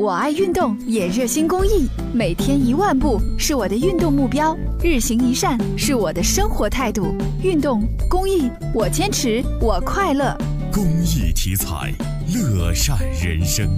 我爱运动，也热心公益。每天一万步是我的运动目标，日行一善是我的生活态度。运动公益，我坚持，我快乐。公益题材，乐善人生。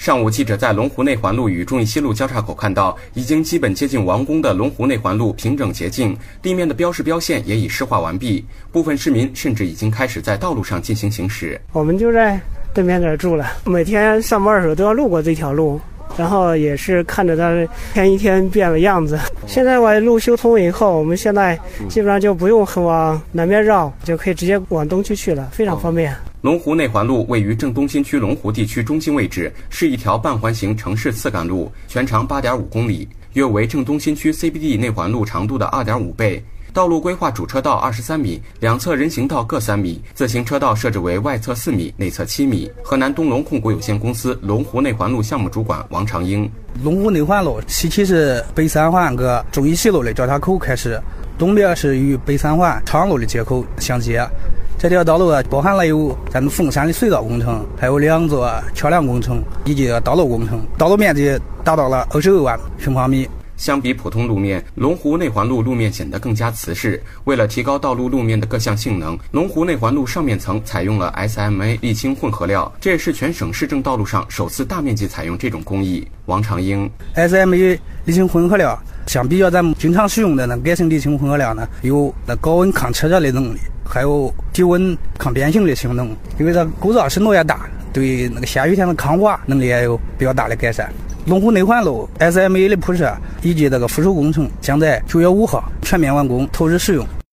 上午，记者在龙湖内环路与中义西路交叉口看到，已经基本接近完工的龙湖内环路平整洁净，地面的标识标线也已施划完毕。部分市民甚至已经开始在道路上进行行驶。我们就在。对面这儿住了，每天上班的时候都要路过这条路，然后也是看着它一天一天变了样子。现在我路修通以后，我们现在基本上就不用往南边绕，就可以直接往东区去了，非常方便。龙湖内环路位于正东新区龙湖地区中心位置，是一条半环形城市次干路，全长八点五公里，约为正东新区 CBD 内环路长度的二点五倍。道路规划主车道二十三米，两侧人行道各三米，自行车道设置为外侧四米，内侧七米。河南东龙控股有限公司龙湖内环路项目主管王长英：龙湖内环路西起是北三环跟忠义西路的交叉口开始，东边是与北三环长路的接口相接。这条道路啊，包含了有咱们凤山的隧道工程，还有两座桥梁工程以及道路工程，道路面积达到了二十二万平方米。相比普通路面，龙湖内环路路面显得更加瓷实。为了提高道路路面的各项性能，龙湖内环路上面层采用了 SMA 沥青混合料，这也是全省市政道路上首次大面积采用这种工艺。王长英，SMA 沥青混合料相比较咱们经常使用的那改性沥青混合料呢，有那高温抗车热的能力，还有低温抗变形的性能。因为它构造深度也大，对那个下雨天的抗滑能力也有比较大的改善。龙湖内环路 SMA 的铺设以及这个附属工程将在九月五号全面完工，投入使用。